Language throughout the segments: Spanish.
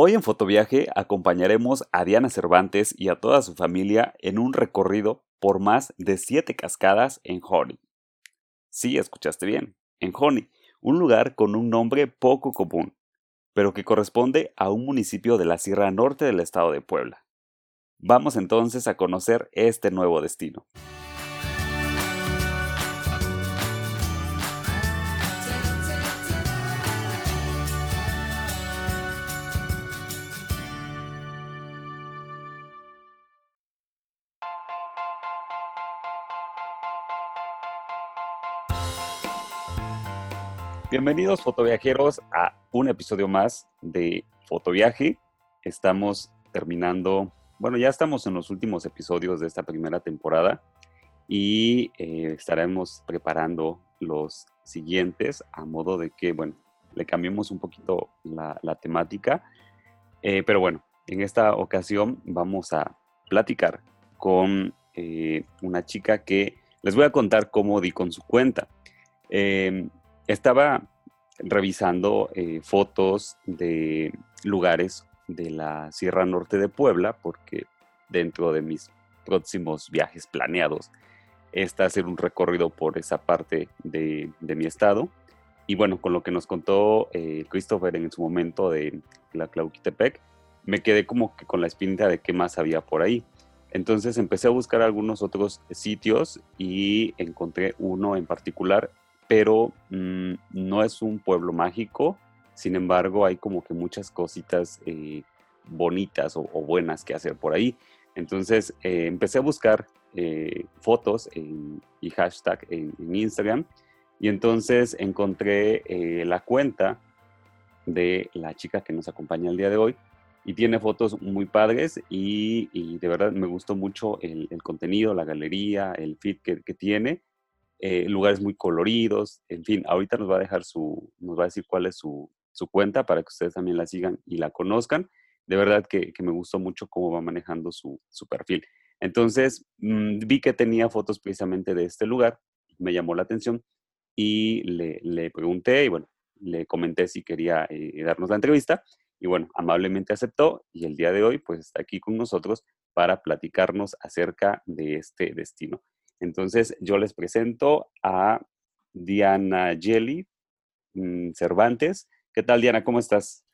Hoy en Fotoviaje acompañaremos a Diana Cervantes y a toda su familia en un recorrido por más de siete cascadas en Honey. Sí, escuchaste bien, en Honey, un lugar con un nombre poco común, pero que corresponde a un municipio de la Sierra Norte del estado de Puebla. Vamos entonces a conocer este nuevo destino. Bienvenidos fotoviajeros a un episodio más de Fotoviaje. Estamos terminando, bueno, ya estamos en los últimos episodios de esta primera temporada y eh, estaremos preparando los siguientes a modo de que, bueno, le cambiemos un poquito la, temática. Eh, pero bueno, en esta ocasión vamos a platicar con eh, una chica que les voy a contar cómo di con su cuenta. Em, estaba revisando eh, fotos de lugares de la Sierra Norte de Puebla, porque dentro de mis próximos viajes planeados está hacer un recorrido por esa parte de, mi estado. Y bueno, con lo que nos contó eh, Christopher en su momento de la Clauquitepec, me quedé como que con la espinita de qué más había por ahí. Entonces empecé a buscar algunos otros sitios y encontré uno en particular pero mm, no es un pueblo mágico, sin embargo hay como que muchas cositas eh, bonitas o, buenas que hacer por ahí. Entonces eh, empecé a buscar eh, fotos y hashtag en, Instagram. Y entonces encontré la cuenta de la chica que nos acompaña el día de hoy. Y tiene fotos muy padres y, de verdad me gustó mucho el, contenido, la galería, el feed que, que tiene eh, lugares muy coloridos, en fin, ahorita nos va a dejar su, nos va a decir cuál es su, cuenta para que ustedes también la sigan y la conozcan. De verdad que, me gustó mucho cómo va manejando su, perfil. Entonces, mm, vi que tenía fotos precisamente de este lugar, me llamó la atención y le, pregunté y bueno, le comenté si quería eh, darnos la entrevista y bueno, amablemente aceptó y el día de hoy pues está aquí con nosotros para platicarnos acerca de este destino. Entonces, yo les presento a Diana Jelly mm, Cervantes. ¿Qué tal, Diana? ¿Cómo estás?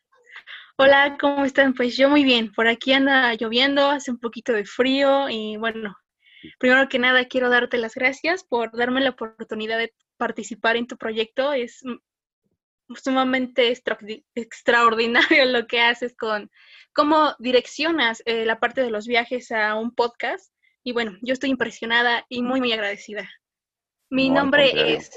Hola, ¿cómo están? Pues yo muy bien. Por aquí anda lloviendo, hace un poquito de frío y bueno, primero que nada quiero darte las gracias por darme la oportunidad de participar en tu proyecto. Es sumamente extraordinario lo que haces con cómo direccionas eh, la parte de los viajes a un podcast y bueno, yo estoy impresionada y muy, muy agradecida. Mi nombre es,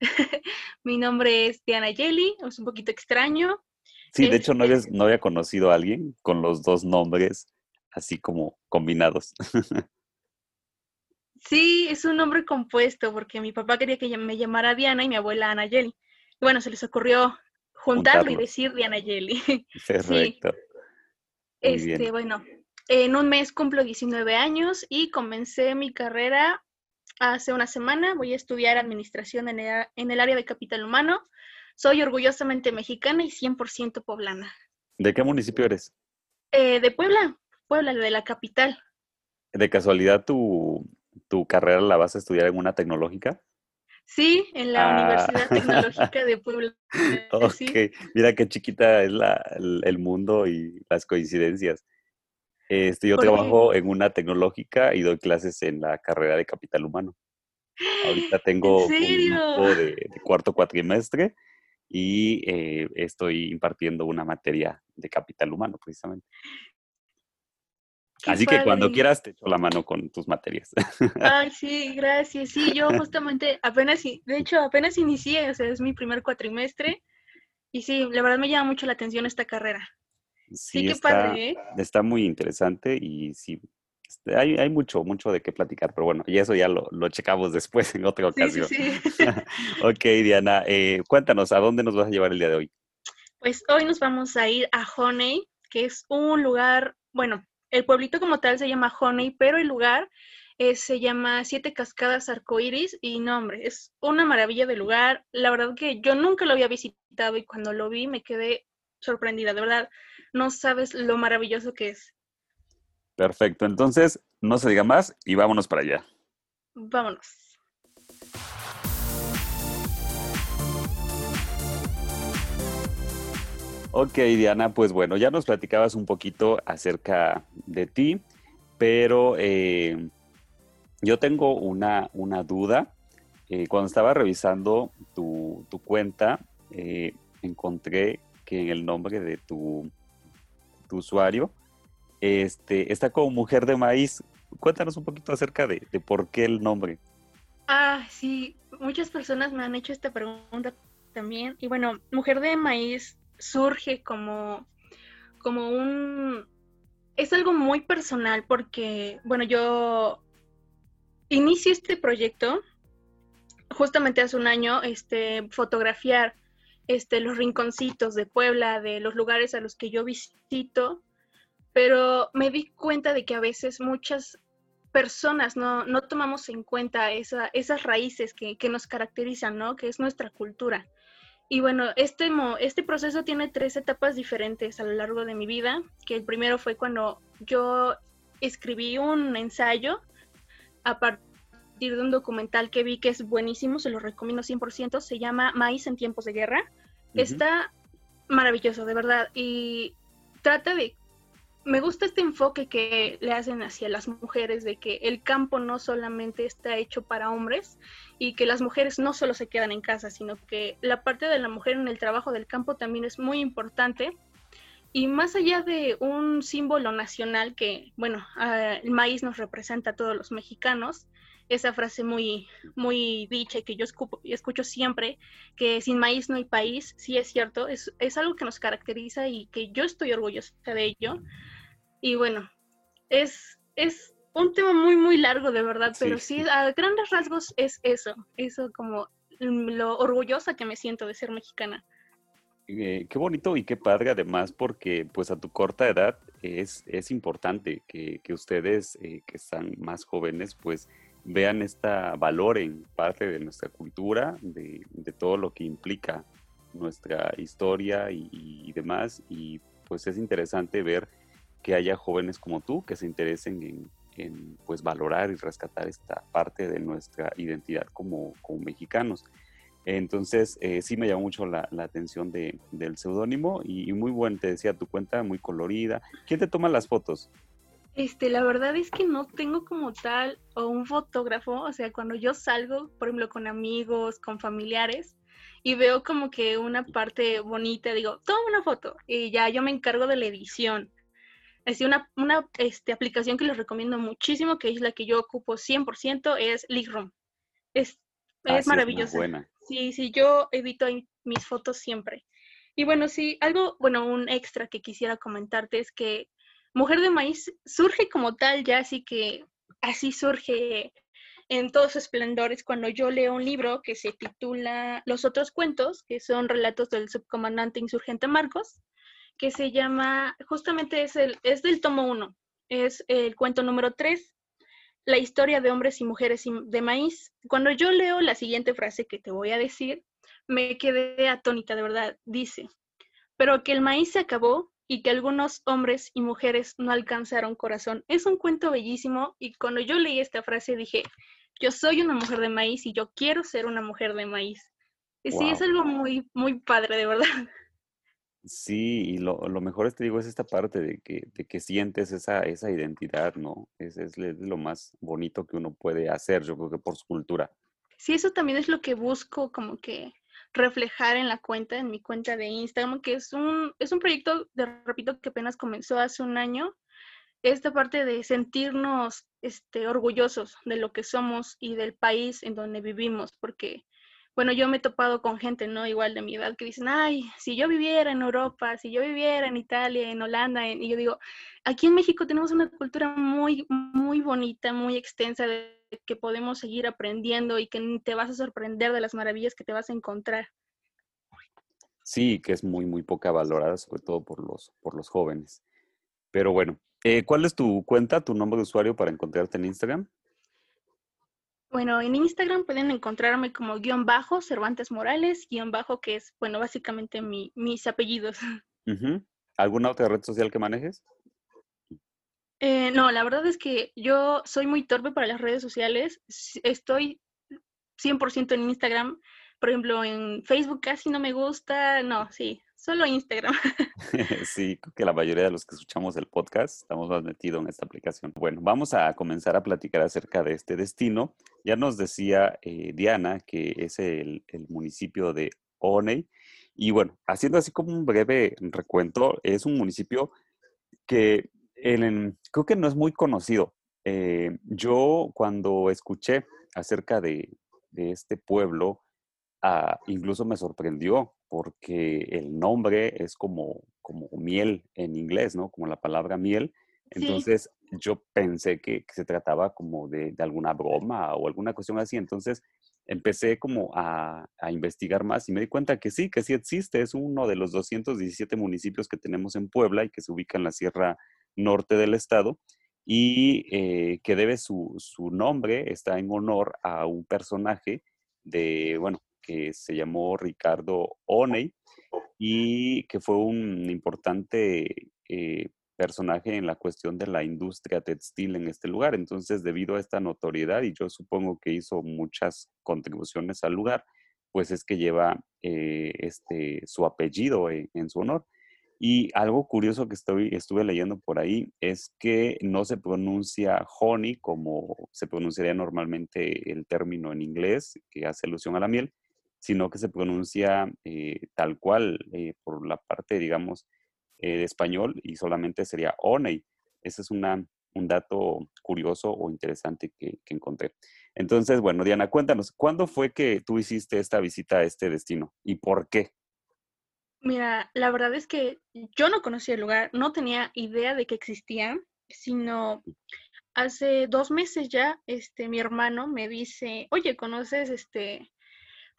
mi nombre es Diana Yeli, es un poquito extraño. Sí, de hecho no, había, no había conocido a alguien con los dos nombres así como combinados. sí, es un nombre compuesto porque mi papá quería que me llamara Diana y mi abuela Ana Yeli. Y bueno, se les ocurrió juntarlo y decir Diana Yeli. Perfecto. Este, bueno, en un mes cumplo 19 años y comencé mi carrera hace una semana. Voy a estudiar administración en el, área de capital humano. Soy orgullosamente mexicana y 100% poblana. ¿De qué municipio eres? Eh, de Puebla, Puebla, de la capital. ¿De casualidad tu, carrera la vas a estudiar en una tecnológica? Sí, en la ah. Universidad Tecnológica de Puebla. ok, mira qué chiquita es el mundo y las coincidencias. Este, yo trabajo en una tecnológica y doy clases en la carrera de capital humano. Ahorita tengo un grupo de, cuarto cuatrimestre y eh, estoy impartiendo una materia de capital humano, precisamente. Así que cuando quieras te echo la mano con tus materias. Ay, sí, gracias. Sí, yo justamente apenas, de hecho, apenas inicié, o sea, es mi primer cuatrimestre. Y sí, la verdad me llama mucho la atención esta carrera. Sí, está, ¿eh? está muy interesante y sí, este, hay, hay, mucho, mucho de qué platicar, pero bueno, y eso ya lo, lo checamos después en otra ocasión. Sí, ok, Diana, eh, cuéntanos, ¿a dónde nos vas a llevar el día de hoy? Pues hoy nos vamos a ir a Honey, que es un lugar, bueno, el pueblito como tal se llama Honey, pero el lugar eh, se llama Siete Cascadas Arcoiris y no, hombre, es una maravilla de lugar. La verdad que yo nunca lo había visitado y cuando lo vi me quedé sorprendida, de verdad, no sabes lo maravilloso que es. Perfecto, entonces no se diga más y vámonos para allá. Vámonos. Ok, Diana, pues bueno, ya nos platicabas un poquito acerca de ti, pero eh, yo tengo una, una duda. Eh, cuando estaba revisando tu, cuenta, eh, encontré que en el nombre de tu, usuario este, está como mujer de maíz. Cuéntanos un poquito acerca de, de por qué el nombre. Ah, sí, muchas personas me han hecho esta pregunta también. Y bueno, mujer de maíz surge como, como un... Es algo muy personal porque, bueno, yo inicio este proyecto justamente hace un año, este, fotografiar este, los rinconcitos de Puebla, de los lugares a los que yo visito, pero me di cuenta de que a veces muchas personas no, no tomamos en cuenta esa, esas raíces que, que, nos caracterizan, ¿no? Que es nuestra cultura. Y bueno, este, este proceso tiene tres etapas diferentes a lo largo de mi vida, que el primero fue cuando yo escribí un ensayo a partir de un documental que vi que es buenísimo, se lo recomiendo 100%, se llama Maíz en tiempos de guerra. Está maravilloso, de verdad, y trata de me gusta este enfoque que le hacen hacia las mujeres de que el campo no solamente está hecho para hombres y que las mujeres no solo se quedan en casa, sino que la parte de la mujer en el trabajo del campo también es muy importante. Y más allá de un símbolo nacional que, bueno, ah, el maíz nos representa a todos los mexicanos, esa frase muy, muy dicha que yo escucho, escucho siempre, que sin maíz no hay país, sí es cierto, es, es algo que nos caracteriza y que yo estoy orgullosa de ello. Y bueno, es, es un tema muy, muy largo de verdad, pero sí, a grandes rasgos es eso, eso como lo orgullosa que me siento de ser mexicana. Eh, qué bonito y qué padre además porque pues a tu corta edad es, es importante que, ustedes eh, que están más jóvenes pues vean esta valor en parte de nuestra cultura, de, todo lo que implica nuestra historia y, y demás y pues es interesante ver que haya jóvenes como tú que se interesen en, pues valorar y rescatar esta parte de nuestra identidad como, como mexicanos. Entonces, eh, sí me llamó mucho la, atención de, del seudónimo y, muy bueno, te decía, tu cuenta muy colorida. ¿Quién te toma las fotos? Este, la verdad es que no tengo como tal o un fotógrafo, o sea, cuando yo salgo, por ejemplo, con amigos, con familiares, y veo como que una parte bonita, digo, toma una foto y ya yo me encargo de la edición. Es una, una este, aplicación que les recomiendo muchísimo, que es la que yo ocupo 100%, es Lightroom. Es, ah, es maravillosa. Sí, sí, yo edito mis fotos siempre. Y bueno, sí, algo, bueno, un extra que quisiera comentarte es que Mujer de Maíz surge como tal, ya así que así surge en todos sus esplendores cuando yo leo un libro que se titula Los otros cuentos, que son relatos del subcomandante insurgente Marcos que se llama, justamente es, el, es del tomo 1, es el cuento número 3, la historia de hombres y mujeres de maíz. Cuando yo leo la siguiente frase que te voy a decir, me quedé atónita, de verdad. Dice, pero que el maíz se acabó y que algunos hombres y mujeres no alcanzaron corazón. Es un cuento bellísimo y cuando yo leí esta frase dije, yo soy una mujer de maíz y yo quiero ser una mujer de maíz. Y sí, es algo muy, muy padre, de verdad. Sí, y lo, lo, mejor es, te digo, es esta parte de que, de que sientes esa, esa identidad, ¿no? Es, es, lo más bonito que uno puede hacer, yo creo que por su cultura. Sí, eso también es lo que busco como que reflejar en la cuenta, en mi cuenta de Instagram, que es un, es un proyecto, de, repito, que apenas comenzó hace un año. Esta parte de sentirnos este, orgullosos de lo que somos y del país en donde vivimos, porque bueno, yo me he topado con gente, ¿no? Igual de mi edad, que dicen, ay, si yo viviera en Europa, si yo viviera en Italia, en Holanda, y yo digo, aquí en México tenemos una cultura muy, muy bonita, muy extensa, de que podemos seguir aprendiendo y que te vas a sorprender de las maravillas que te vas a encontrar. Sí, que es muy, muy poca valorada, sobre todo por los, por los jóvenes. Pero bueno, eh, ¿cuál es tu cuenta, tu nombre de usuario para encontrarte en Instagram? Bueno, en Instagram pueden encontrarme como guion bajo Cervantes Morales, guion bajo que es, bueno, básicamente mi, mis apellidos. ¿Alguna otra red social que manejes? Eh, no, la verdad es que yo soy muy torpe para las redes sociales. Estoy 100% en Instagram. Por ejemplo, en Facebook casi no me gusta. No, sí, solo Instagram. sí, creo que la mayoría de los que escuchamos el podcast estamos más metidos en esta aplicación. Bueno, vamos a comenzar a platicar acerca de este destino. Ya nos decía eh, Diana que es el, el municipio de Oney. Y bueno, haciendo así como un breve recuento, es un municipio que creo que no es muy conocido. Eh, yo cuando escuché acerca de, este pueblo, ah, incluso me sorprendió porque el nombre es como, como miel en inglés, ¿no? Como la palabra miel. Entonces yo pensé que, se trataba como de, alguna broma o alguna cuestión así. Entonces empecé como a, a, investigar más y me di cuenta que sí, que sí existe. Es uno de los 217 municipios que tenemos en Puebla y que se ubica en la Sierra norte del estado y eh, que debe su, nombre, está en honor a un personaje de, bueno, que se llamó Ricardo Oney y que fue un importante eh, personaje en la cuestión de la industria textil en este lugar. Entonces, debido a esta notoriedad, y yo supongo que hizo muchas contribuciones al lugar, pues es que lleva eh, este, su apellido en su honor. Y algo curioso que estoy, estuve leyendo por ahí es que no se pronuncia honey como se pronunciaría normalmente el término en inglés, que hace alusión a la miel, sino que se pronuncia eh, tal cual eh, por la parte, digamos, eh, de español y solamente sería honey. Ese es un dato curioso o interesante que, que encontré. Entonces, bueno, Diana, cuéntanos, ¿cuándo fue que tú hiciste esta visita a este destino y por qué? Mira, la verdad es que yo no conocía el lugar, no tenía idea de que existía, sino hace dos meses ya, este, mi hermano me dice, oye, ¿conoces este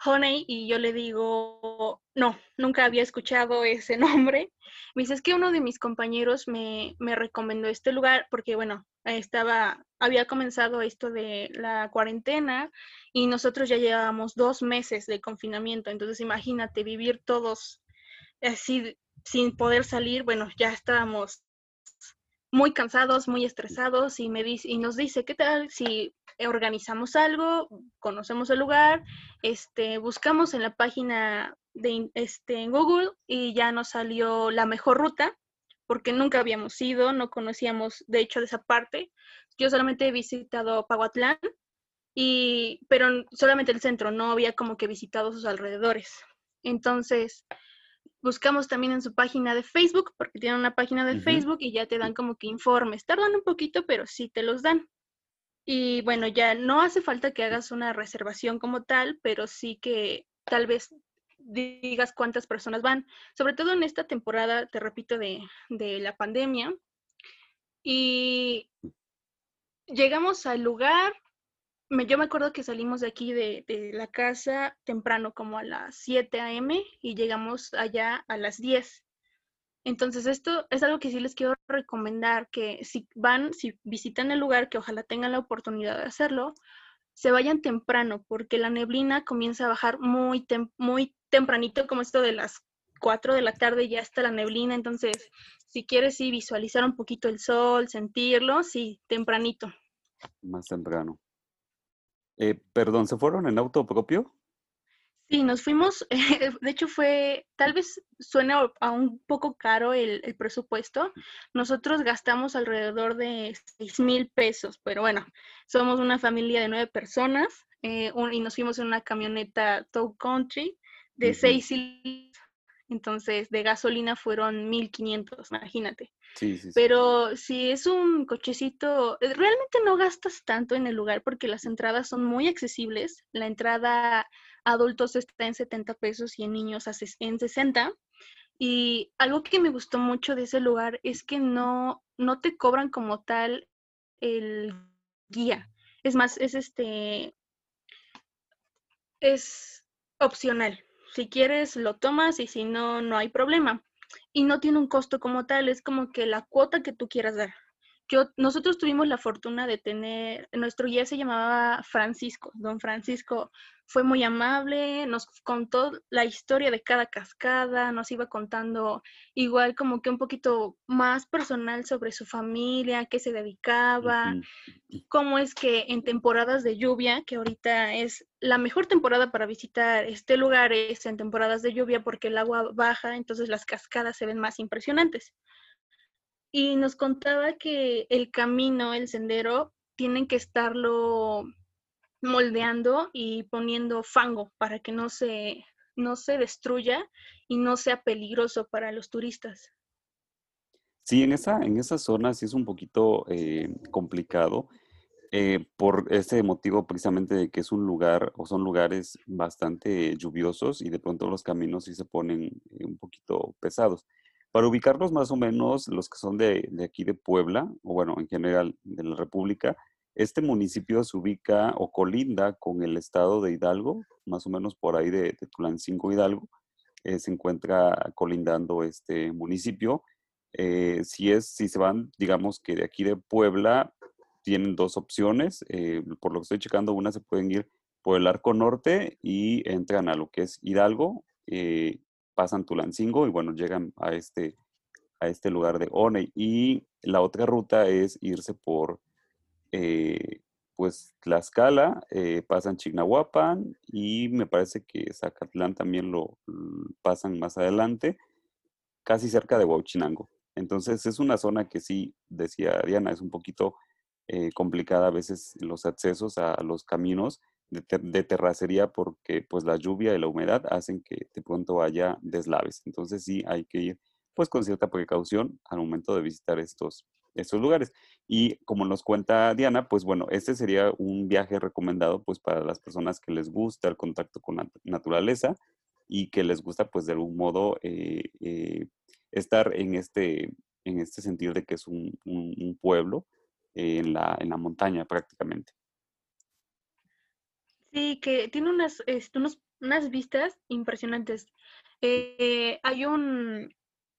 Honey? Y yo le digo, no, nunca había escuchado ese nombre. Me dice, es que uno de mis compañeros me, me recomendó este lugar porque, bueno, estaba, había comenzado esto de la cuarentena y nosotros ya llevábamos dos meses de confinamiento. Entonces, imagínate vivir todos así sin poder salir, bueno, ya estábamos muy cansados, muy estresados y, me dice, y nos dice, ¿qué tal si organizamos algo, conocemos el lugar, este, buscamos en la página de este, en Google y ya nos salió la mejor ruta porque nunca habíamos ido, no conocíamos de hecho de esa parte. Yo solamente he visitado Pahuatlán, y, pero solamente el centro, no había como que visitado sus alrededores. Entonces, Buscamos también en su página de Facebook, porque tienen una página de Facebook y ya te dan como que informes. Tardan un poquito, pero sí te los dan. Y bueno, ya no hace falta que hagas una reservación como tal, pero sí que tal vez digas cuántas personas van, sobre todo en esta temporada, te repito, de, de la pandemia. Y llegamos al lugar, yo me acuerdo que salimos de aquí de, la casa temprano, como a las 7 a.m. y llegamos allá a las 10. Entonces, esto es algo que sí les quiero recomendar, que si van, si visitan el lugar, que ojalá tengan la oportunidad de hacerlo, se vayan temprano, porque la neblina comienza a bajar muy, muy tempranito, como esto de las 4 de la tarde ya está la neblina, entonces, si quieres sí visualizar un poquito el sol, sentirlo, sí, tempranito. Más temprano. Eh, perdón, ¿se fueron en auto propio? Sí, nos fuimos, de hecho fue, tal vez suena a un poco caro el, presupuesto. Nosotros gastamos alrededor de 6 mil pesos, pero bueno, somos una familia de nueve personas eh, y nos fuimos en una camioneta Tow Country de seis entonces de gasolina fueron 1500, imagínate. Pero si es un cochecito, eh, realmente no gastas tanto en el lugar porque las entradas son muy accesibles. La entrada adultos está en 70 pesos y en niños en 60. Y algo que me gustó mucho de ese lugar es que no, no te cobran como tal el guía. Es más, es este, es opcional. Si quieres, lo tomas y si no, no hay problema y no tiene un costo como tal, es como que la cuota que tú quieras dar. Yo, nosotros tuvimos la fortuna de tener, nuestro guía se llamaba Francisco, don Francisco fue muy amable, nos contó la historia de cada cascada, nos iba contando igual como que un poquito más personal sobre su familia, qué se dedicaba, cómo es que en temporadas de lluvia, que ahorita es la mejor temporada para visitar este lugar, es en temporadas de lluvia porque el agua baja, entonces las cascadas se ven más impresionantes. Y nos contaba que el camino, el sendero, tienen que estarlo moldeando y poniendo fango para que no se, no se destruya y no sea peligroso para los turistas. Sí, en esa, en esa zona sí es un poquito eh, complicado eh, por ese motivo precisamente de que es un lugar o son lugares bastante lluviosos y de pronto los caminos sí se ponen eh, un poquito pesados. Para ubicarlos más o menos, los que son de, de aquí de Puebla, o bueno, en general de la República, este municipio se ubica o colinda con el estado de Hidalgo, más o menos por ahí de, Tulancingo, Hidalgo. Eh, se encuentra colindando este municipio. Eh, si, es, si se van, digamos que de aquí de Puebla, tienen dos opciones. Eh, por lo que estoy checando, una se pueden ir por el arco norte y entran a lo que es Hidalgo, pasan Tulancingo y bueno, llegan a este, a este lugar de One. Y la otra ruta es irse por eh, pues Tlaxcala, eh, pasan Chignahuapan y me parece que Zacatlán también lo pasan más adelante, casi cerca de Huachinango. Entonces es una zona que sí, decía Diana, es un poquito eh, complicada a veces los accesos a los caminos de, terracería porque pues la lluvia y la humedad hacen que de pronto haya deslaves. Entonces sí hay que ir pues con cierta precaución al momento de visitar estos, estos lugares. Y como nos cuenta Diana, pues bueno, este sería un viaje recomendado pues para las personas que les gusta el contacto con la naturaleza y que les gusta pues de algún modo eh, eh, estar en este, en este sentido de que es un, pueblo en, la, en la montaña prácticamente. Sí, que tiene unas, este, unas vistas impresionantes. Eh, hay un,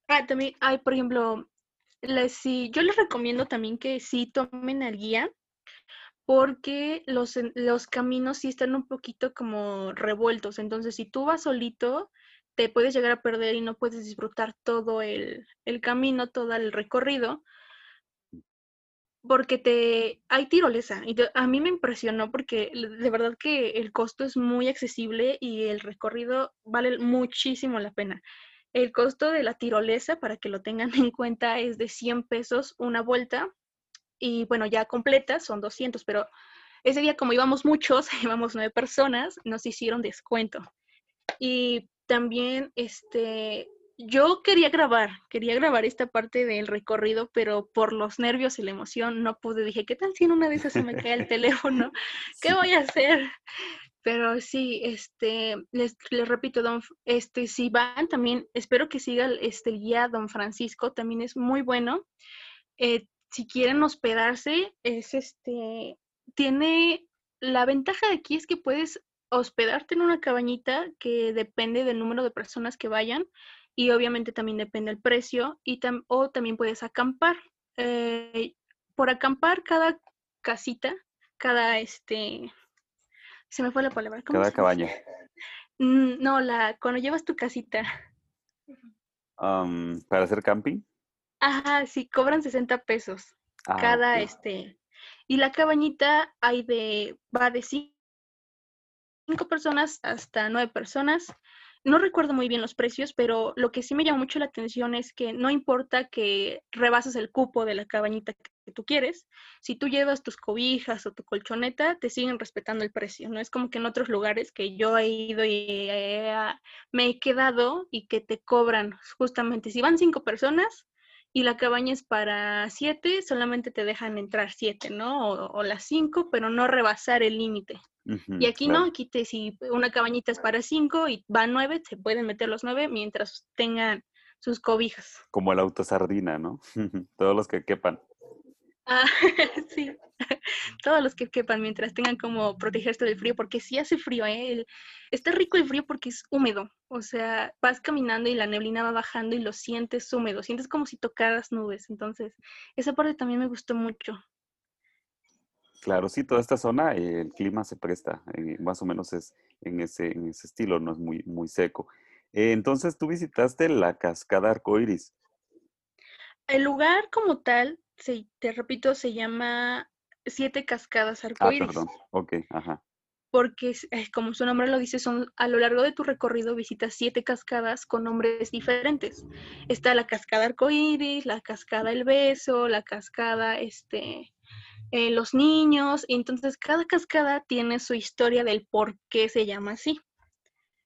ah, también hay, por ejemplo, sí, yo les recomiendo también que sí tomen el guía porque los, los caminos sí están un poquito como revueltos. Entonces, si tú vas solito, te puedes llegar a perder y no puedes disfrutar todo el, camino, todo el recorrido, porque te hay tirolesa. Y a mí me impresionó porque de verdad que el costo es muy accesible y el recorrido vale muchísimo la pena. El costo de la tirolesa, para que lo tengan en cuenta, es de 100 pesos una vuelta. Y bueno, ya completa son 200, pero ese día como íbamos muchos, íbamos nueve personas, nos hicieron descuento. Y también, este, yo quería grabar, quería grabar esta parte del recorrido, pero por los nervios y la emoción no pude. Dije, ¿qué tal si en una de esas se me cae el teléfono? ¿Qué voy a hacer? Pero sí, este, les, les, repito, don, este, si van también, espero que siga este guía don Francisco, también es muy bueno. Eh, si quieren hospedarse, es este, tiene, la ventaja de aquí es que puedes hospedarte en una cabañita que depende del número de personas que vayan y obviamente también depende el precio y o también puedes acampar. Eh, por acampar cada casita, cada este se me fue la palabra. Cada cabaña. Mm, no, la cuando llevas tu casita. ¿Para hacer camping? Ajá, sí, cobran 60 pesos ah, cada este. Y la cabañita hay de, va de cinco personas hasta nueve personas no recuerdo muy bien los precios, pero lo que sí me llama mucho la atención es que no importa que rebases el cupo de la cabañita que tú quieres, si tú llevas tus cobijas o tu colchoneta, te siguen respetando el precio. No es como que en otros lugares que yo he ido y me he quedado y que te cobran justamente, si van cinco personas y la cabaña es para siete, solamente te dejan entrar siete, ¿no? O, las cinco, pero no rebasar el límite y aquí no, aquí te, si una cabañita es para cinco y van nueve, se pueden meter los nueve mientras tengan sus cobijas. Como el auto sardina, ¿no? Todos los que quepan. Ah, sí. Todos los que quepan mientras tengan como protegerse del frío, porque sí hace frío, ¿eh? está rico el frío porque es húmedo. O sea, vas caminando y la neblina va bajando y lo sientes húmedo. Sientes como si tocaras nubes. Entonces, esa parte también me gustó mucho. Claro, sí, toda esta zona, eh, el clima se presta, eh, más o menos es en ese, en ese estilo, no es muy, muy seco. Eh, entonces, tú visitaste la cascada arcoiris. El lugar como tal, se, te repito, se llama Siete Cascadas Ah, Arcoíris, perdón. Ok, ajá. porque como su nombre lo dice, son a lo largo de tu recorrido visitas siete cascadas con nombres diferentes. Está la cascada Arcoíris, la cascada El Beso, la cascada este, eh, Los Niños, y entonces cada cascada tiene su historia del por qué se llama así.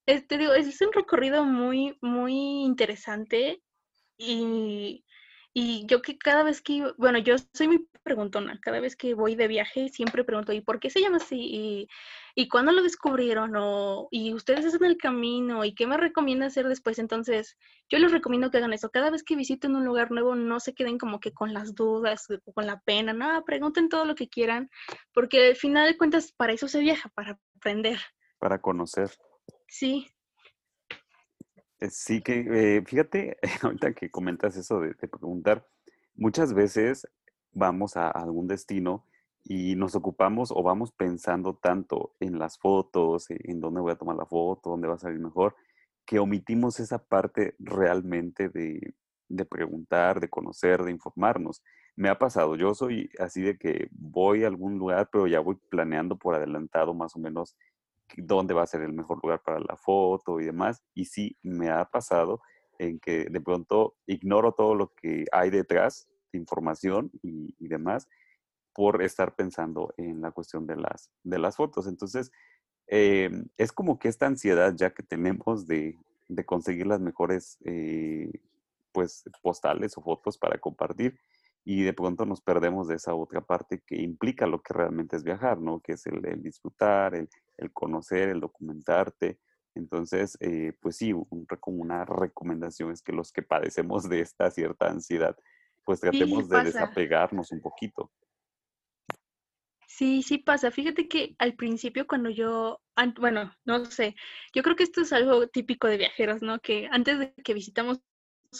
Este, digo, es un recorrido muy, muy interesante y, y yo que cada vez que, bueno, yo soy muy preguntona, cada vez que voy de viaje siempre pregunto, ¿y por qué se llama así? ¿Y, y cuándo lo descubrieron? O, ¿Y ustedes hacen el camino? ¿Y qué me recomienda hacer después? Entonces, yo les recomiendo que hagan eso. Cada vez que visiten un lugar nuevo, no se queden como que con las dudas o con la pena, no, pregunten todo lo que quieran, porque al final de cuentas, para eso se viaja, para aprender. Para conocer. Sí, Sí que, eh, fíjate, ahorita que comentas eso de, preguntar, muchas veces vamos a algún destino y nos ocupamos o vamos pensando tanto en las fotos, e- en dónde voy a tomar la foto, dónde va a salir mejor, que omitimos esa parte realmente de, de preguntar, de conocer, de informarnos. Me ha pasado, yo soy así de que voy a algún lugar, pero ya voy planeando por adelantado más o menos dónde va a ser el mejor lugar para la foto y demás. Y sí, me ha pasado en que de pronto ignoro todo lo que hay detrás de información y, demás por estar pensando en la cuestión de las, de las fotos. Entonces, eh, es como que esta ansiedad ya que tenemos de, de conseguir las mejores eh, pues postales o fotos para compartir y de pronto nos perdemos de esa otra parte que implica lo que realmente es viajar, ¿no? Que es el, el disfrutar, el, el conocer, el documentarte. Entonces, eh, pues sí, un como una recomendación es que los que padecemos de esta cierta ansiedad, pues sí, tratemos de desapegarnos un poquito. Sí, sí pasa. Fíjate que al principio cuando yo, bueno, no sé, yo creo que esto es algo típico de viajeros, ¿no? Que antes de que visitamos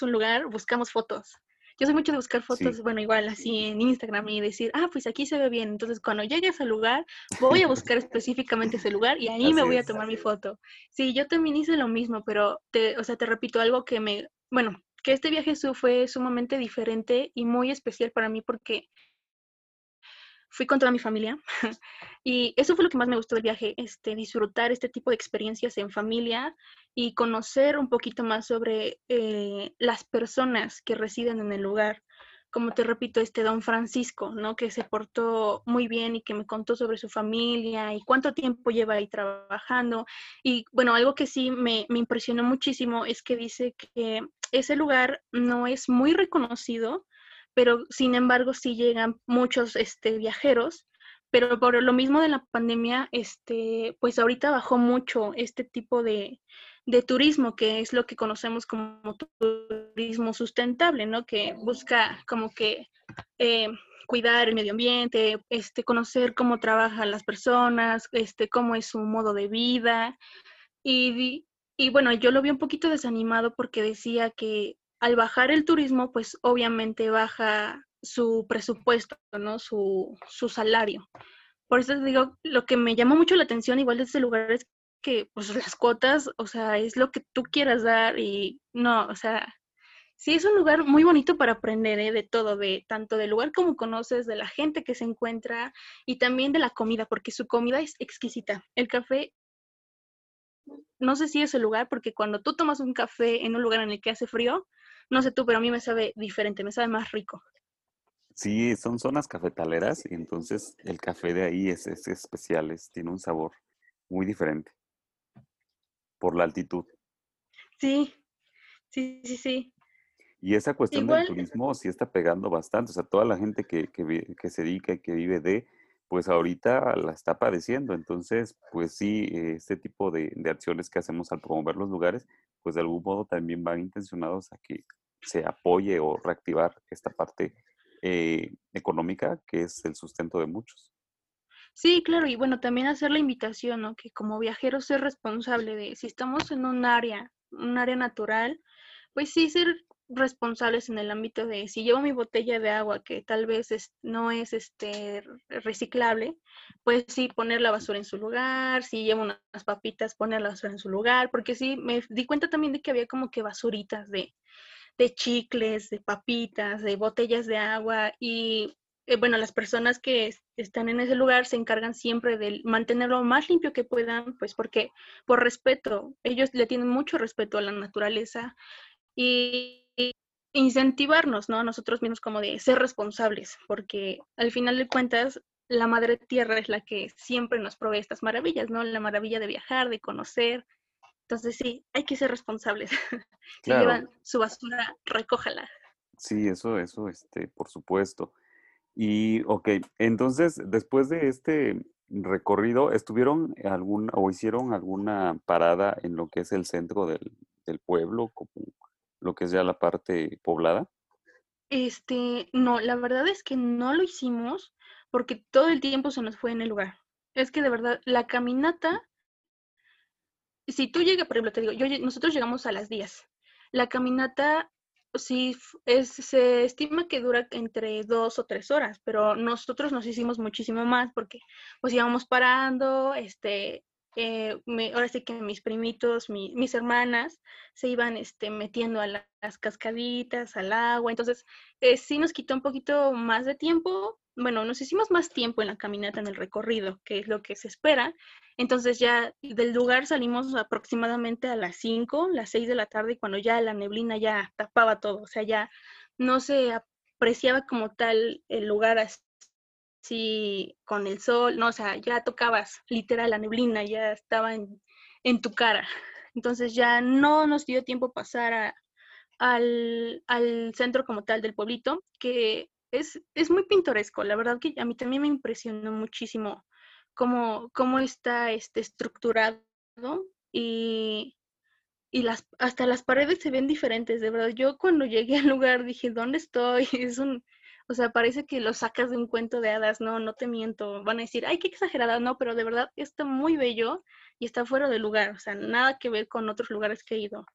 un lugar, buscamos fotos. Yo soy mucho de buscar fotos, Sí, bueno, igual así en Instagram y decir, ah, pues aquí se ve bien. Entonces, cuando llegue a ese lugar, voy a buscar específicamente ese lugar y ahí me voy a tomar mi foto. Sí, yo también hice lo mismo, pero te, o sea, te repito algo que me, bueno, que este viaje su fue sumamente diferente y muy especial para mí porque fui con toda mi familia y eso fue lo que más me gustó del viaje, este, disfrutar este tipo de experiencias en familia y conocer un poquito más sobre eh, las personas que residen en el lugar. Como te repito, este don Francisco, ¿no? Que se portó muy bien y que me contó sobre su familia y cuánto tiempo lleva ahí trabajando. Y bueno, algo que sí me, me impresionó muchísimo es que dice que ese lugar no es muy reconocido, pero sin embargo sí llegan muchos este, viajeros, pero por lo mismo de la pandemia, este, pues ahorita bajó mucho este tipo de, de turismo, que es lo que conocemos como turismo sustentable, ¿no? Que busca como que eh, cuidar el medio ambiente, este, conocer cómo trabajan las personas, este, cómo es su modo de vida. Y, y bueno, yo lo vi un poquito desanimado porque decía que al bajar el turismo, pues obviamente baja su presupuesto, ¿no? Su, su salario. Por eso te digo, lo que me llamó mucho la atención igual de este lugar es que pues las cuotas, o sea, es lo que tú quieras dar y no, o sea, sí es un lugar muy bonito para aprender, ¿eh? De todo, de tanto del lugar como conoces, de la gente que se encuentra y también de la comida, porque su comida es exquisita. El café no sé si es el lugar, porque cuando tú tomas un café en un lugar en el que hace frío, no sé tú, pero a mí me sabe diferente, me sabe más rico. Sí, son zonas cafetaleras y entonces el café de ahí es, es especial, es- tiene un sabor muy diferente por la altitud. Sí, sí, sí, sí. Y esa cuestión del turismo sí está pegando bastante, o sea, toda la gente que, que, que se dedica y que vive de, pues ahorita la está padeciendo. Entonces, pues sí, este tipo de, de acciones que hacemos al promover los lugares, pues de algún modo también van intencionados a que se apoye o reactivar esta parte eh, económica, que es el sustento de muchos. Sí, claro, y bueno, también hacer la invitación, ¿no? Que como viajero ser responsable de, si estamos en un área, un área natural, pues sí ser responsables en el ámbito de si llevo mi botella de agua que tal vez no es este reciclable, pues sí poner la basura en su lugar, si llevo unas papitas, poner la basura en su lugar, porque sí me di cuenta también de que había como que basuritas de, de chicles, de papitas, de botellas de agua y eh, bueno, las personas que están en ese lugar se encargan siempre de mantenerlo lo más limpio que puedan, pues porque por respeto, ellos le tienen mucho respeto a la naturaleza y incentivarnos, ¿no? Nosotros mismos como de ser responsables, porque al final de cuentas la madre tierra es la que siempre nos provee estas maravillas, ¿no? La maravilla de viajar, de conocer. Entonces sí, hay que ser responsables. si llevan su basura, recójala. Sí, eso, eso, este, por supuesto. Y, ok, entonces, después de este recorrido, ¿estuvieron algún o hicieron alguna parada en lo que es el centro del, pueblo, como lo que es ya la parte poblada? Este, no, la verdad es que no lo hicimos porque todo el tiempo se nos fue en el lugar. Es que de verdad, la caminata, si tú llegas, por ejemplo, te digo, yo, nosotros llegamos a las 10. La caminata sí, se estima que dura entre dos o tres horas, pero nosotros nos hicimos muchísimo más porque pues íbamos parando, este, eh, ahora sí que mis primitos, mis hermanas se iban este, metiendo a las cascaditas, al agua, entonces eh, sí nos quitó un poquito más de tiempo, bueno, nos hicimos más tiempo en la caminata, en el recorrido, que es lo que se espera. Entonces ya del lugar salimos aproximadamente a las 5, las 6 de la tarde, cuando ya la neblina ya tapaba todo, o sea, ya no se apreciaba como tal el lugar así con el sol, no, o sea, ya tocabas literal la neblina, ya estaba en, tu cara. Entonces ya no nos dio tiempo pasar al, al centro como tal del pueblito, que es, es muy pintoresco. La verdad que a mí también me impresionó muchísimo cómo, cómo está este, estructurado y, y las, hasta las paredes se ven diferentes, de verdad. Yo cuando llegué al lugar dije, ¿dónde estoy? Es un, o sea, parece que lo sacas de un cuento de hadas, no, no te miento. Van a decir, ay, qué exagerada, no, pero de verdad está muy bello y está fuera de lugar, o sea, nada que ver con otros lugares que he ido.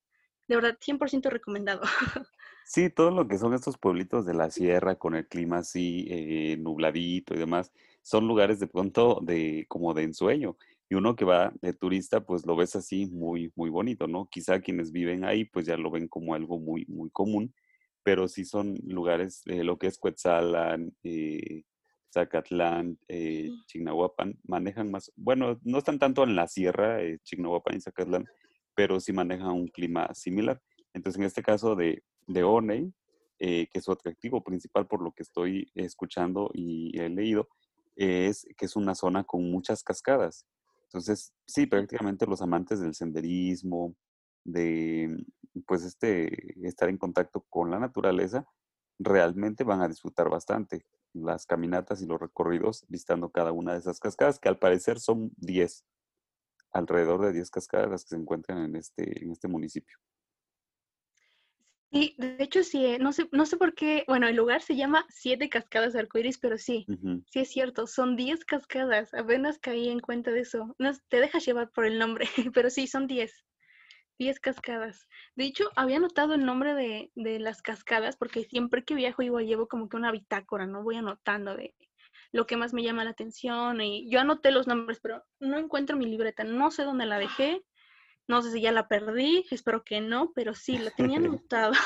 De verdad, 100% recomendado. Sí, todo lo que son estos pueblitos de la sierra con el clima así eh, nubladito y demás, son lugares de pronto de como de ensueño. Y uno que va de turista, pues lo ves así muy, muy bonito, ¿no? Quizá quienes viven ahí, pues ya lo ven como algo muy, muy común, pero sí son lugares, eh, lo que es Cuetzalan, eh, Zacatlán, eh, Chignahuapan, manejan más, bueno, no están tanto en la sierra, eh, Chignahuapan y Zacatlán, pero sí manejan un clima similar. Entonces, en este caso de, de Oney, eh, que su atractivo principal por lo que estoy escuchando y he leído, es que es una zona con muchas cascadas. Entonces, sí, prácticamente los amantes del senderismo, de pues este estar en contacto con la naturaleza, realmente van a disfrutar bastante las caminatas y los recorridos visitando cada una de esas cascadas, que al parecer son 10, alrededor de 10 cascadas las que se encuentran en este, en este municipio. Sí, de hecho sí, eh, no sé, no sé por qué, bueno, el lugar se llama Siete Cascadas de Arcoiris, pero sí, sí es cierto, son diez cascadas, apenas caí en cuenta de eso. No, te dejas llevar por el nombre, pero sí, son diez, diez cascadas. De hecho, había notado el nombre de, de las cascadas porque siempre que viajo igual llevo como que una bitácora, ¿no? Voy anotando de lo que más me llama la atención y yo anoté los nombres, pero no encuentro mi libreta, no sé dónde la dejé no sé si ya la perdí, espero que no, pero sí, la tenía anotada.